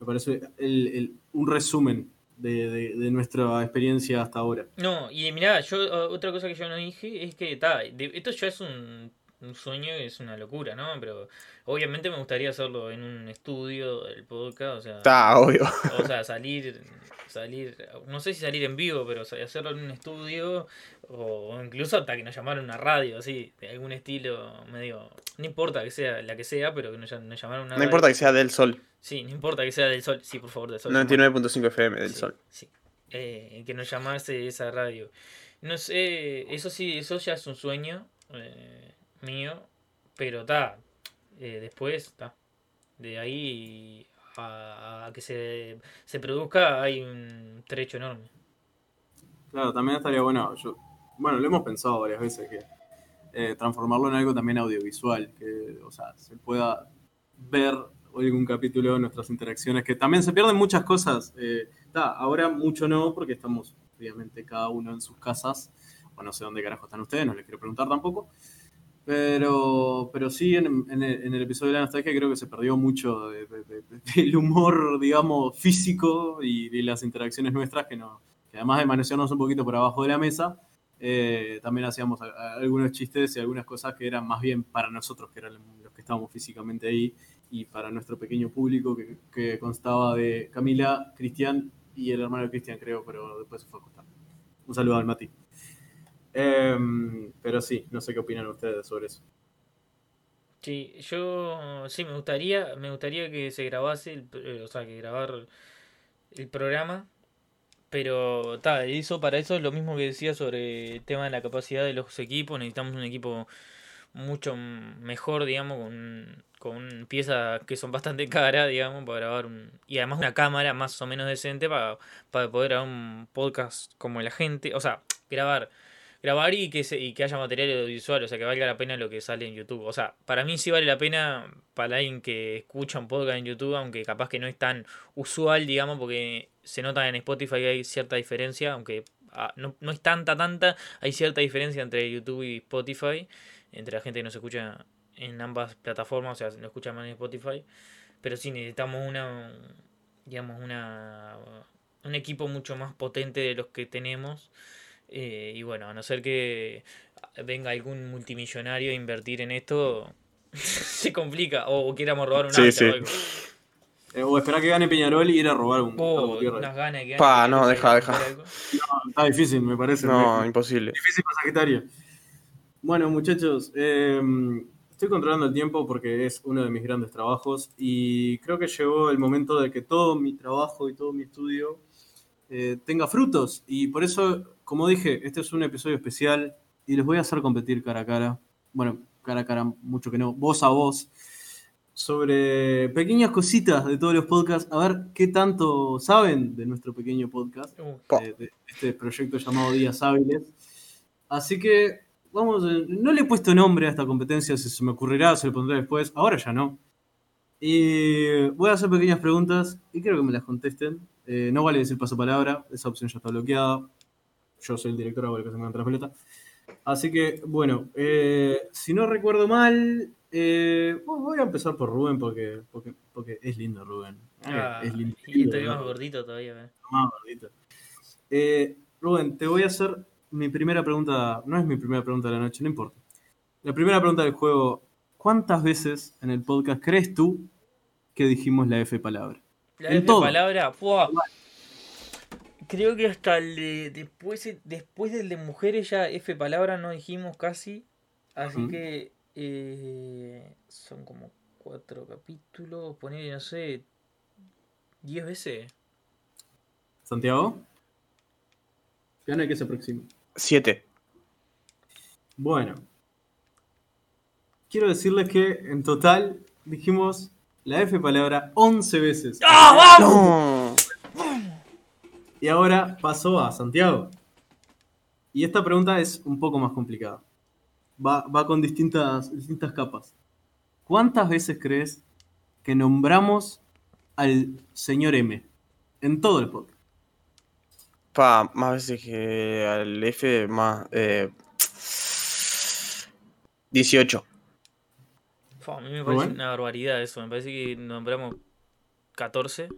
Me parece el- el- un resumen de, de- nuestra experiencia hasta ahora. No, y mirá, yo otra cosa que yo no dije es que ta, esto ya es un, un sueño, es una locura, ¿no? Pero obviamente me gustaría hacerlo en un estudio del podcast, o sea, Está obvio. o sea, salir, salir, no sé si salir en vivo, pero hacerlo en un estudio o incluso hasta que nos llamaran una radio, así, de algún estilo medio, no importa que sea la que sea, pero que nos, nos llamaran una No importa que sea del sol. Sí, no importa que sea del sol, sí, por favor, del sol. 99.5 FM del Sí, sol. sí. Eh, que nos llamase esa radio. No sé, eso sí, eso ya es un sueño eh, mío, pero está. después, está. De ahí a, a que se, se produzca hay un trecho enorme. Claro, también estaría bueno. Yo, bueno, lo hemos pensado varias veces que eh, transformarlo en algo también audiovisual, que, o sea, se pueda ver algún capítulo de nuestras interacciones, que también se pierden muchas cosas. Eh, ta, ahora mucho no, porque estamos, obviamente, cada uno en sus casas, o no sé dónde carajo están ustedes, no les quiero preguntar tampoco. Pero, pero sí, en, el, episodio de la nostalgia creo que se perdió mucho de- de- de- de- [laughs] del humor, digamos, físico y de las interacciones nuestras que, no, además de manejarnos un poquito por abajo de la mesa, eh, también hacíamos algunos chistes y algunas cosas que eran más bien para nosotros, que eran los que estábamos físicamente ahí, y para nuestro pequeño público que, que constaba de Camila, Cristian y el hermano de Cristian, creo, pero después se fue a acostar. Un saludo al Mati. Em, pero sí, no sé qué opinan ustedes sobre eso. Sí, yo sí me gustaría, me gustaría que se grabase, el, eh, o sea, que grabar el programa, pero ta, eso para eso es lo mismo que decía sobre el tema de la capacidad de los equipos, necesitamos un equipo mucho mejor, digamos, con, con piezas que son bastante caras, digamos, para grabar un, y además una cámara más o menos decente para, para poder grabar un podcast como la gente, o sea, grabar grabar y que se, y que haya material audiovisual, o sea, que valga la pena lo que sale en YouTube. O sea, para mí sí vale la pena para alguien que escucha un podcast en YouTube, aunque capaz que no es tan usual, digamos, porque se nota en Spotify hay cierta diferencia, aunque ah, no, no es tanta, tanta, hay cierta diferencia entre YouTube y Spotify, entre la gente que nos escucha en ambas plataformas, o sea, no escucha más en Spotify, pero sí necesitamos una, digamos, una, un equipo mucho más potente de los que tenemos. Eh, y bueno, a no ser que venga algún multimillonario a invertir en esto, [laughs] se complica. O quieramos robar un Sí, auto sí. o algo. Eh, o esperar que gane Peñarol y ir a robar un Oh, unas ganas que Pa, no, deja, deja. Está difícil, me parece. No, Me- imposible. Difícil para Sagitario. Bueno, muchachos, eh, estoy controlando el tiempo porque es uno de mis grandes trabajos y creo que llegó el momento de que todo mi trabajo y todo mi estudio eh, tenga frutos. Y por eso, como dije, este es un episodio especial y les voy a hacer competir cara a cara. Bueno, cara a cara, mucho que no, voz a voz. Sobre pequeñas cositas de todos los podcasts, a ver qué tanto saben de nuestro pequeño podcast Uh, Pa. de, de este proyecto llamado Días Hábiles. Así que, vamos, eh, no le he puesto nombre a esta competencia, si se me ocurrirá, se lo pondré después, ahora ya no. Y voy a hacer pequeñas preguntas y quiero que me las contesten. Eh, no vale decir paso palabra, esa opción ya está bloqueada. Yo soy el director, lo que se me canta la pelota. Así que, bueno, eh, si no recuerdo mal, eh, voy a empezar por Rubén porque, porque, porque es lindo Rubén. ah, es lindo. y estoy más gordito todavía. eh. más gordito. Eh, Rubén, te voy a hacer mi primera pregunta. No es mi primera pregunta de la noche, no importa. La primera pregunta del juego: ¿Cuántas veces en el podcast crees tú que dijimos la F palabra? La En F todo. palabra, ¡fua! Creo que hasta el de, después, después del de mujeres ya F palabra no dijimos casi. Así que eh, son como cuatro capítulos. Poner, no sé, diez veces. ¿Santiago? Gana que se aproxime. Siete. Bueno. Quiero decirles que en total dijimos la F palabra 11 veces. ¡Ah, vamos! No. Y ahora paso a Santiago. Y esta pregunta es un poco más complicada. Va, va con distintas, distintas capas. ¿Cuántas veces crees que nombramos al señor M en todo el podcast? Pa, más veces que al F, más. Eh, 18. Fua, a mí me parece una barbaridad eso. Me parece que nombramos 14.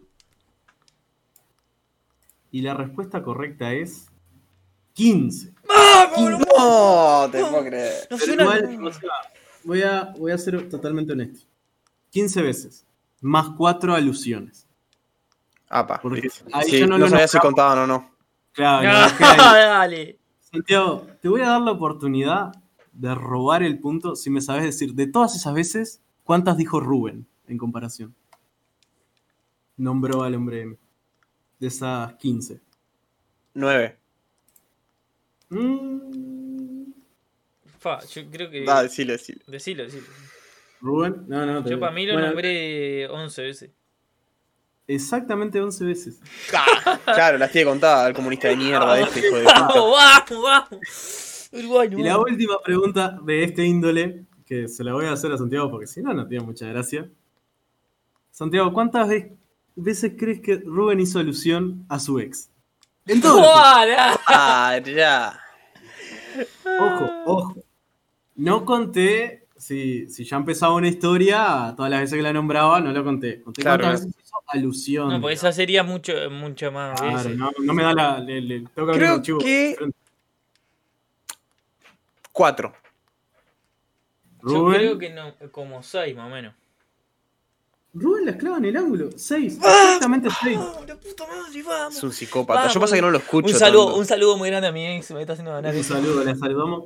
Y la respuesta correcta es 15. No, te puedo creer. No Pero suena- igual, o sea, voy, a, voy a ser totalmente honesto. 15 veces. Más 4 alusiones. Apa. Porque ahí Sí, ya no no lo sabía si contaban o no. Claro, No, ahí. dale. Santiago, te voy a dar la oportunidad de robar el punto si me sabes decir de todas esas veces cuántas dijo Rubén en comparación. Nombró al hombre M. De esas 15. 9. Mm, Fa, yo creo que. Da, decilo, decilo. Decilo, decilo. Rubén, no, no. te- Yo para mí lo bueno, nombré 11 veces. Exactamente 11 veces. Claro, las tiene contadas el comunista de mierda este, hijo de puta. ¡Vamos, vamos, vamos! Uruguay, Y la última pregunta de este índole, que se la voy a hacer a Santiago porque si no, no tiene mucha gracia. Santiago, ¿cuántas veces crees que Rubén hizo alusión a su ex? En todo. el podcast. Ah, ya. Ojo, ojo. No conté si, si ya empezaba una historia, todas las veces que la nombraba, no lo conté. Conté Claro, cuántas veces hizo alusión. No, porque esa sería mucho, mucho más Claro, veces. no, no me da la. le- le- tengo que abrir Creo que-. 4. Yo Rubén. creo que no, como 6 más o menos. Rubén la esclava en el ángulo. 6. ¡Ah! Exactamente 6. la puta madre, vamos! Es un psicópata. Vamos. Yo pasa que no lo escucho. Un saludo, tanto. un saludo muy grande a mi ex, me está haciendo ganar Un saludo, le saludamos.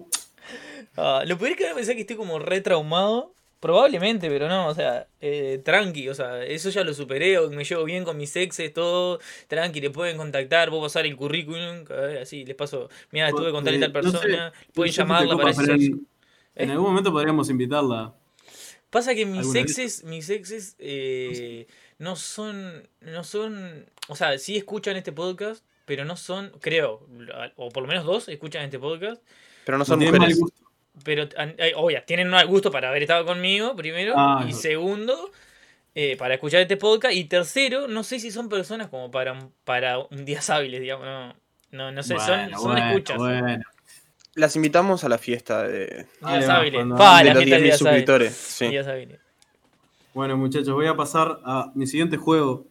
Ah, lo peor es que me pensé que estoy como re traumado. Probablemente, pero no, o sea, eh, tranqui, o sea, eso ya lo superé, o me llevo bien con mis exes, todo, tranqui, le pueden contactar, puedo pasar el currículum, eh, así, les paso, mira, estuve con tal y tal Eh, no sé, persona, pueden llamarla para en, en algún momento podríamos invitarla. Pasa que mis exes, mis exes eh, no son, no son, o sea, sí escuchan este podcast, pero no son, creo, o por lo menos dos escuchan este podcast, Pero no son mujeres. pero, obvia, tienen un mal gusto para haber estado conmigo, primero, Ah, y no. segundo, eh, para escuchar este podcast, y tercero, no sé si son personas como para, para un días hábiles, digamos, no, no, no sé, son, son bueno, escuchas. Bueno. Las invitamos a la fiesta de, Ahí Días hábiles. Pa, de la los fiesta de 10.000 días hábiles. suscriptores. Sí. Días hábiles. Bueno, muchachos, voy a pasar a mi siguiente juego.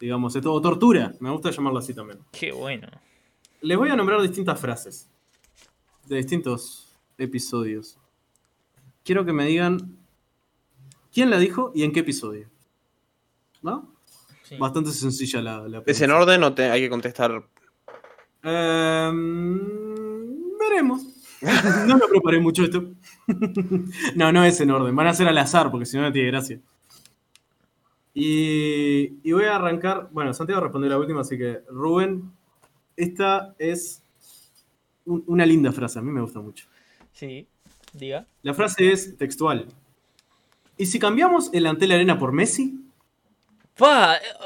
Digamos, esto, o tortura. Me gusta llamarlo así también. Qué bueno. Les voy a nombrar distintas frases de distintos episodios. Quiero que me digan quién la dijo y en qué episodio. ¿No? Sí. Bastante sencilla la, la ¿Es en pregunta. orden o te- hay que contestar? Em, veremos. [laughs] no lo preparé mucho esto. [laughs] no, no es en orden. Van a ser al azar porque si no no tiene gracia. Y, y voy a arrancar. Bueno, Santiago respondió la última, así que Rubén, esta es un- una linda frase. A mí me gusta mucho. Sí, diga. La frase es textual. ¿Y si cambiamos el Antel Arena por Messi?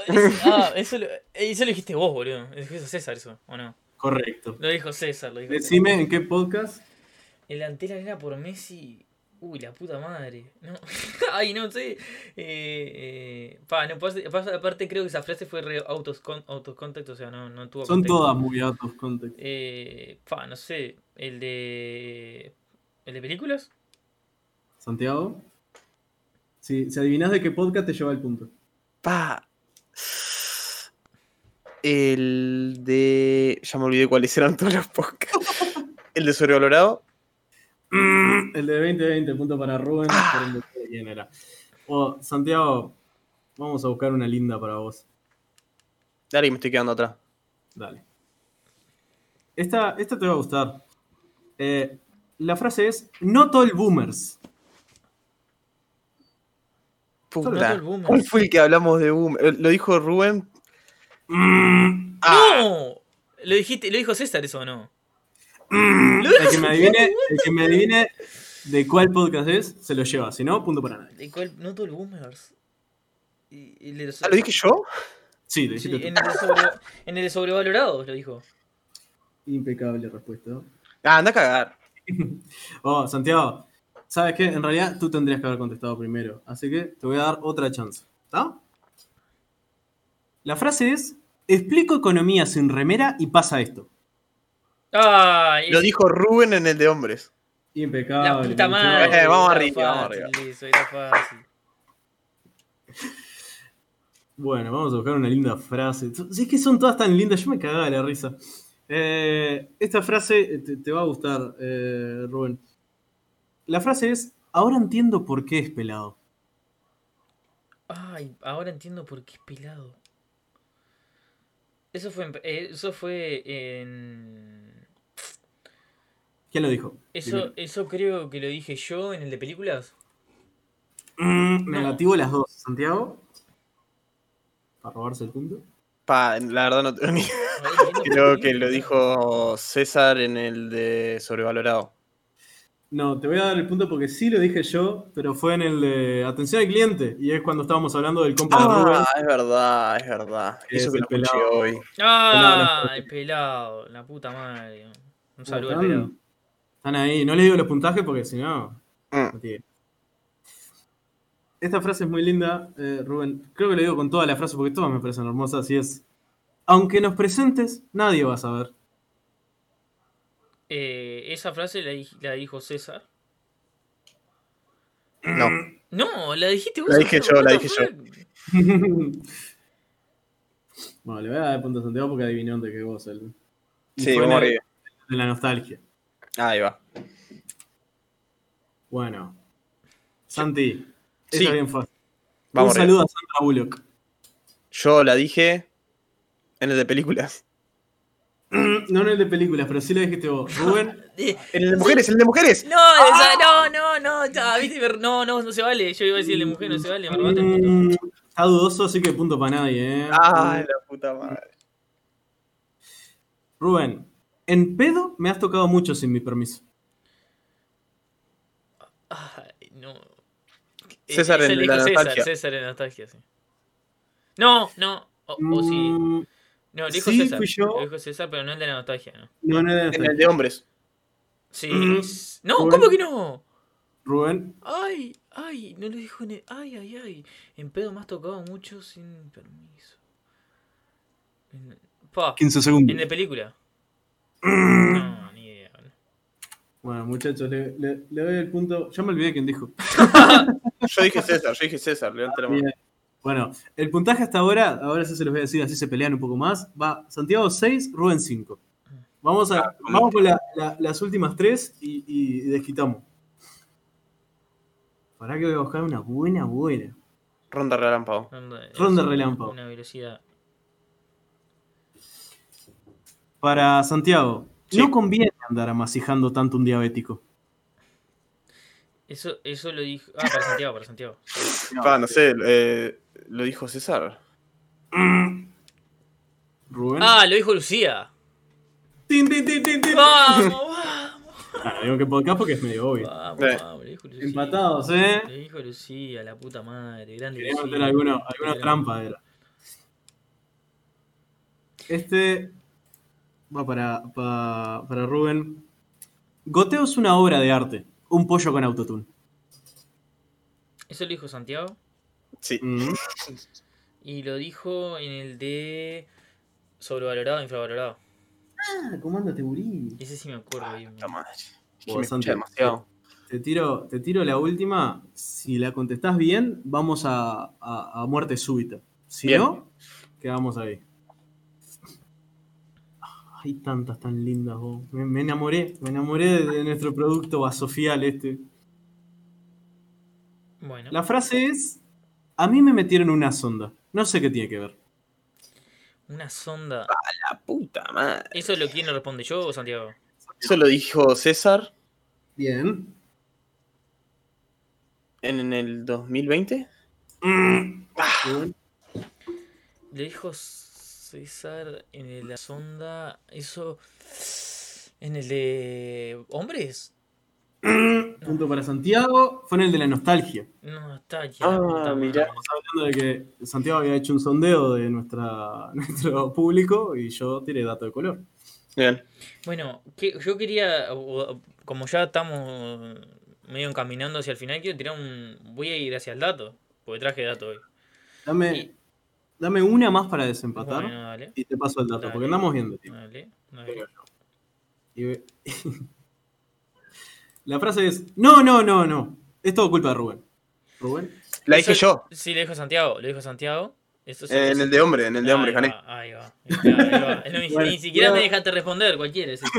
Es- ah, eso, lo, eh, eso lo dijiste vos, boludo. Dijo César eso, ¿o no? Correcto. Lo dijo César, lo dijo César. Decime en qué podcast. El Antel Arena por Messi. Uy, la puta madre. No. [laughs] Ay, no sé. Eh, eh, pa, no, pasa- pasa- aparte creo que esa frase fue re autos, con, autocontact, o sea, no, no tuvo Son contexto. todas muy context. Eh, pa, no sé. El de. ¿El de películas? Santiago. Si, si adivinás de qué podcast te lleva el punto. Pa. El de. Ya me olvidé cuáles eran todos los podcasts. [laughs] El de sobrevalorado. El de 2020, punto para Rubén. de quién era. Oh, Santiago, vamos a buscar una linda para vos. Dale, me estoy quedando atrás. Dale. Esta, esta te va a gustar. Eh, la frase es: No todo el boomers. Puta. ¿Cuál fue el que hablamos de Boom? Eh, Lo dijo Rubén. Ah, ¡No! ¿Lo, dijiste, ¿Lo dijo César eso o no? El que me adivine, el que me adivine de cuál podcast es, se lo lleva. Si no, punto para nadie. ¿De cuál? No todo el boomers. Y- y el de los- ¿Ah, ¿Lo dije yo? Sí, lo Sí, dijiste en, tú. el de sobre- en el sobrevalorados lo dijo. Impecable respuesta. Ah, anda a cagar. [laughs] Oh, Santiago, ¿sabes qué? En realidad tú tendrías que haber contestado primero. Así que te voy a dar otra chance. ¿Está? La frase es: Explico economía sin remera y pasa esto. ¡Ah! Lo dijo Rubén en el de hombres. Impecable. La puta madre. Eh, vamos era arriba, vamos fácil, arriba. Eso, era fácil. Bueno, vamos a buscar una linda frase. Si es que son todas tan lindas, yo me cagaba de la risa. Eh, esta frase te, te va a gustar, eh, Rubén. La frase es: Ahora entiendo por qué es pelado. Ay, ahora entiendo por qué es pelado. Eso fue en, eh, eso fue en ¿Quién lo dijo? eso Primero. eso creo que lo dije yo en el de películas. Mm, negativo las dos. Santiago. Para robarse el punto. Pa, la verdad no tengo ni. [laughs] [laughs] Creo que lo dijo César en el de sobrevalorado. No, te voy a dar el punto porque sí lo dije yo, pero fue en el de atención al cliente. Y es cuando estábamos hablando del compa de Rubén. Ah, es verdad, es verdad. Es Eso que el lo escuché pelado. hoy. Ah, el pelado, la puta madre. Un saludo al pelado. Están, ahí. No les digo los puntajes porque si no. Mm. Esta frase es muy linda, eh, Rubén. Creo que lo digo con toda la frase porque todas me parecen hermosas. Y es: Aunque nos presentes, nadie va a saber. Eh, esa frase la, di- la dijo César. No. No, la dijiste vos. La dije yo, la dije fuck? [laughs] bueno, le voy a dar punto a Santiago porque adivinó antes que vos. El... Sí, fue arriba. de la nostalgia. Ahí va. Bueno. Santi. Sí. Esta es bien fácil. Vamos, Un saludo a Sandra Bullock. Yo la dije en el de películas. [clears throat] No en el de películas, pero sí lo dijiste vos. Rubén. Eh, [laughs] En el de mujeres, el de mujeres. No, esa- no, no, no, ya, viste, ver- no, no, no se vale. Yo iba a decir el de mujer, no se vale, me robaste el punto. Mm, Está dudoso, así que punto para nadie, ¿eh? Ay, la puta madre. Rubén, en pedo me has tocado mucho sin mi permiso. Ay, no. César Ese en la César, nostalgia. César en nostalgia, sí. No, no, o, o sí. Mm, No, dijo sí, César. fui yo. Le dijo César, pero no el de la nostalgia, ¿no? No, no, no, En el de hombres. Sí. Mm. No, Rubén. ¿cómo que no? Rubén, Ay, ay, no lo dijo en el... Ay, ay, ay. En pedo me has tocado mucho sin permiso. En... Pa, 15 segundos. en la película. No, ni idea. ¿no? Bueno, muchachos, le, le- le doy el punto. Ya me olvidé quién dijo. [laughs] Yo dije César, yo dije César, levanta la mano. Bueno, el puntaje hasta ahora, ahora sí se los voy a decir, así se pelean un poco más. Va Santiago 6, Rubén 5. Vamos, a, Ah, vamos con la- la- las últimas tres y, y desquitamos. Para que voy a buscar una buena, buena. Ronda relámpago. Ronda, Ronda una- relámpago. Una velocidad. Para Santiago, Sí. no conviene andar amasijando tanto un diabético. Eso, eso lo dijo... Ah, para Santiago, para Santiago. Pa, no sé, eh, lo dijo César. [clears throat] Rubén. Ah, lo dijo Lucía. Tin, tin, tin, tin, tin. Vamos, [laughs] vamos. Ah, digo que podcast porque es medio obvio. Vamos, Eh. vamos, lo dijo Lucía. Empatados, ¿eh? Lo dijo Lucía, la puta madre. Grande Quería meter alguna Grande. trampa. Era. Este va para, pa- para Rubén. Goteo es una obra de arte. Un pollo con autotune. Eso lo dijo Santiago. Sí. Mm. Y lo dijo en el de sobrevalorado, infravalorado. Ah, ¿cómo anda Teburí? Ese sí me acuerdo bien. Puta madre. Demasiado. Te tiro, te tiro la última. Si la contestás bien, vamos a, a- a muerte súbita. Si Bien. no, quedamos ahí. Ah, Hay tantas tan lindas, vos. Me, me enamoré, me enamoré de, de nuestro producto vasofial este. Bueno, La frase es: A mí me metieron una sonda. No sé qué tiene que ver. una sonda. La puta madre. ¿Eso lo quién lo responde yo o Santiago? Eso lo dijo César Bien. en el 2020. Bien. Le dijo César en el de la sonda. Eso. En el de. ¿Hombres? [clears throat] Punto para Santiago. Fue en el de la nostalgia. No, está aquí. Ah, mirá. madre. hablando de que Santiago había hecho un sondeo de nuestra, [laughs] nuestro público y yo tiré dato de color. Bien. Bueno, que, yo quería. Como ya estamos medio encaminando hacia el final, quiero tirar un. Voy a ir hacia el dato. Porque traje dato hoy. Dame, Y- dame una más para desempatar Bueno, dale. y te paso el dato, Dale. porque andamos viendo, tío. Dale, dale. Y- [laughs] La frase es, no, no, no, no. Es todo culpa de Rubén. Rubén. La dije yo. Sí, lo dijo Santiago. Lo dijo Santiago. Eso sí- En el de hombre, en el de hombre, gané. va, Ahí va. Ahí va, ahí va. Es lo mismo, Bueno, Ni siquiera me dejaste responder, cualquiera. es eso.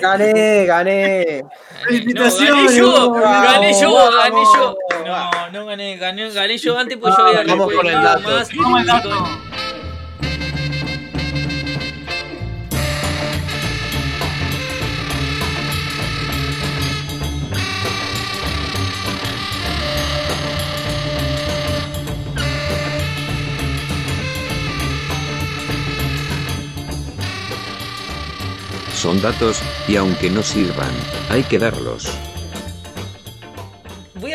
Gané, gané. No, gané yo, gané yo, vamos. gané yo. No, no gané, gané, gané yo antes porque yo había Vamos con el dato. más. Vamos al dato. Son datos, y aunque no sirvan, hay que darlos.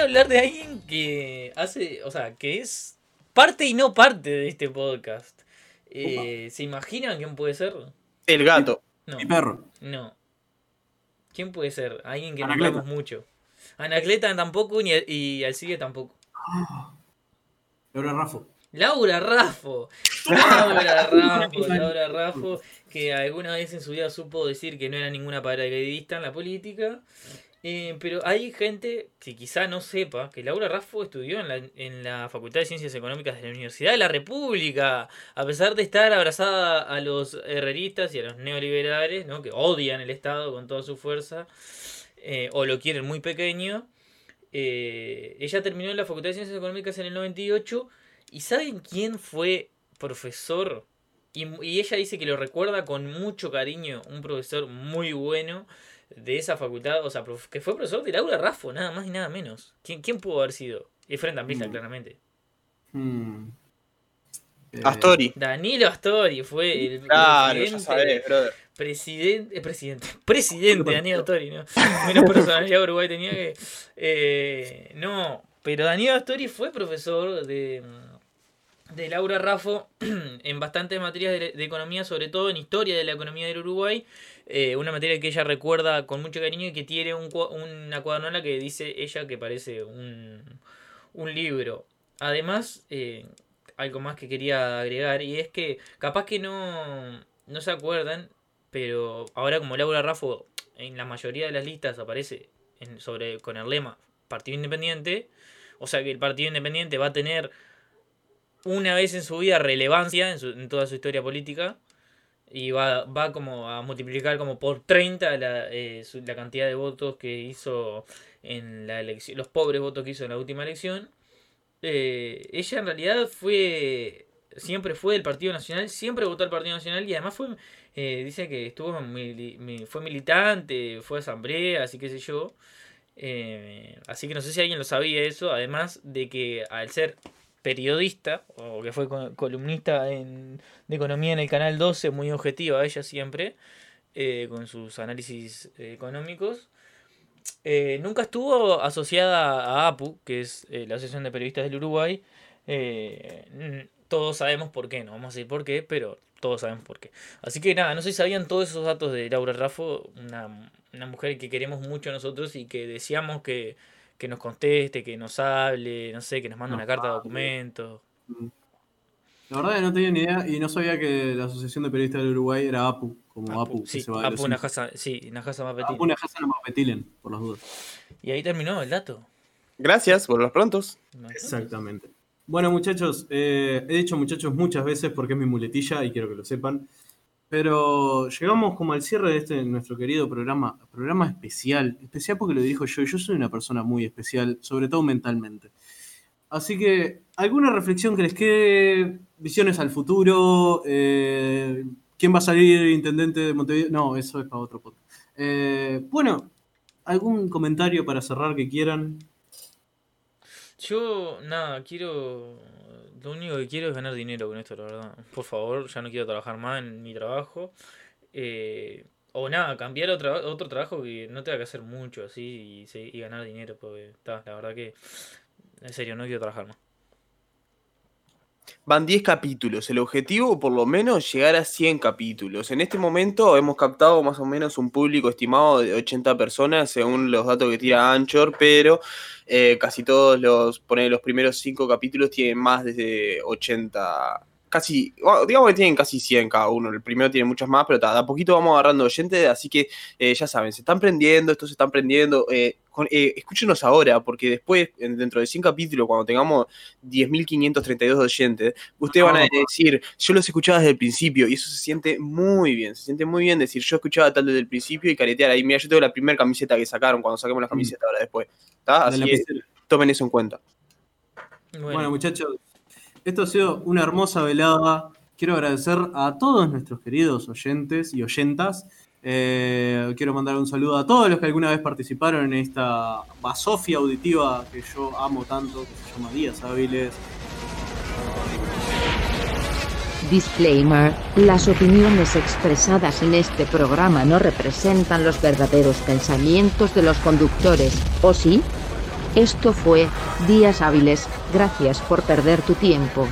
Hablar de alguien que hace, o sea, que es parte y no parte de este podcast. Eh, ¿Se imaginan quién puede ser? El gato. No, Mi perro. no. ¿Quién puede ser? Alguien que Anacleto. nombramos mucho. Anacleta tampoco ni, y Alcibe tampoco. Laura Raffo. Laura Raffo. [laughs] Laura Raffo, Laura Raffo, que alguna vez en su vida supo decir que no era ninguna paracaidista en la política. Eh, pero hay gente que quizá no sepa que Laura Raffo estudió en la, en la Facultad de Ciencias Económicas de la Universidad de la República, a pesar de estar abrazada a los herreristas y a los neoliberales, ¿no? que odian el Estado con toda su fuerza, eh, o lo quieren muy pequeño. eh, ella terminó en la Facultad de Ciencias Económicas en el 98. ¿Y saben quién fue profesor? Y, y ella dice que lo recuerda con mucho cariño, un profesor muy bueno de esa facultad, o sea, prof- que fue profesor de Laura Raffo, nada más y nada menos. ¿Quién, quién pudo haber sido? Efren Dampista, Mm. claramente. Hmm. Eh, Astori. Danilo Astori fue el Claro, ya presidente, sabés, brother. presidente, eh, presidente, [laughs] presidente Danilo Astori, ¿no? Menos personalidad Uruguay tenía que... eh, no, pero Danilo Astori fue profesor de, de Laura Raffo [clears throat] en bastantes materias de, de economía, sobre todo en historia de la economía del Uruguay. Eh, una materia que ella recuerda con mucho cariño y que tiene un, una cuadernola que dice ella que parece un, libro. Además, eh, algo más que quería agregar, y es que capaz que no, no se acuerdan, pero ahora como Laura Raffo en la mayoría de las listas aparece sobre, con el lema Partido Independiente, o sea que el Partido Independiente va a tener una vez en su vida relevancia en, su- en toda su historia política y va, va como a multiplicar como por 30 la, eh, su- la cantidad de votos que hizo en la elección, los pobres votos que hizo en la última elección. Eh, ella en realidad fue, siempre fue del Partido Nacional, siempre votó al Partido Nacional y además fue, eh, que estuvo mili- mi- fue militante, fue asamblea, así que sé yo. Eh, así que no sé si alguien lo sabía eso, además de que al ser periodista, o que fue co- columnista en, de economía en el Canal 12, muy objetiva ella siempre, eh, con sus análisis eh, económicos, eh, nunca estuvo asociada a APU, que es la Asociación de Periodistas del Uruguay. Todos sabemos por qué, no vamos a decir por qué, pero todos sabemos por qué. Así que nada, no sé si sabían todos esos datos de Laura Raffo, una, una mujer que queremos mucho nosotros y que deseamos que, que nos conteste, que nos hable, no sé, que nos mande una carta de documento. La verdad que no tenía ni idea y no sabía que la Asociación de Periodistas del Uruguay era APU, como APU. que sí, se va Apu. Najasa, sí, Najasa Mapetín. Apu Najasa Mapetilen, por las dudas. Y ahí terminó el dato. Gracias por los prontos. Exactamente. Bueno, muchachos, eh, he dicho muchachos muchas veces porque es mi muletilla y quiero que lo sepan. Pero llegamos como al cierre de este nuestro querido programa, programa especial. Especial porque lo dirijo yo yo soy una persona muy especial, sobre todo mentalmente. Así que, ¿alguna reflexión que les quede? ¿Visiones al futuro? Eh, ¿Quién va a salir intendente de Montevideo? No, eso es para otro podcast. Eh, bueno, ¿algún comentario para cerrar que quieran? Yo, nada, quiero. Lo único que quiero es ganar dinero con esto, la verdad. Por favor, ya no quiero trabajar más en mi trabajo. Eh, o nada, cambiar otro, otro trabajo que no tenga que hacer mucho así y, y ganar dinero. Porque está, la verdad que. En serio, no quiero trabajar más. Van 10 capítulos. El objetivo, por lo menos, llegar a 100 capítulos. En este momento hemos captado más o menos un público estimado de 80 personas, según los datos que tira Anchor, pero eh, casi todos los, pone los primeros 5 capítulos tienen más de 80. Casi, bueno, digamos que tienen casi 100 cada uno. El primero tiene muchas más, pero a poquito vamos agarrando oyentes, así que eh, ya saben, se están prendiendo, estos se están prendiendo. eh, con- eh, escúchenos ahora, porque después, en- dentro de 100 capítulos, cuando tengamos 10.532 oyentes, ustedes van a decir, yo los escuchaba desde el principio, y eso se siente muy bien, se siente muy bien decir, yo escuchaba tal desde el principio y caretear ahí. Mira, yo tengo la primera camiseta que sacaron cuando saquemos la camiseta ahora después. Así que tomen eso en cuenta. Bueno, Bueno, muchachos, esto ha sido una hermosa velada. Quiero agradecer a todos nuestros queridos oyentes y oyentas. Eh, quiero mandar un saludo a todos los que alguna vez participaron en esta basofia auditiva que yo amo tanto, que se llama Díaz Hábiles. Disclaimer, las opiniones expresadas en este programa no representan los verdaderos pensamientos de los conductores, ¿o sí? Esto fue, Días Hábiles, gracias por perder tu tiempo.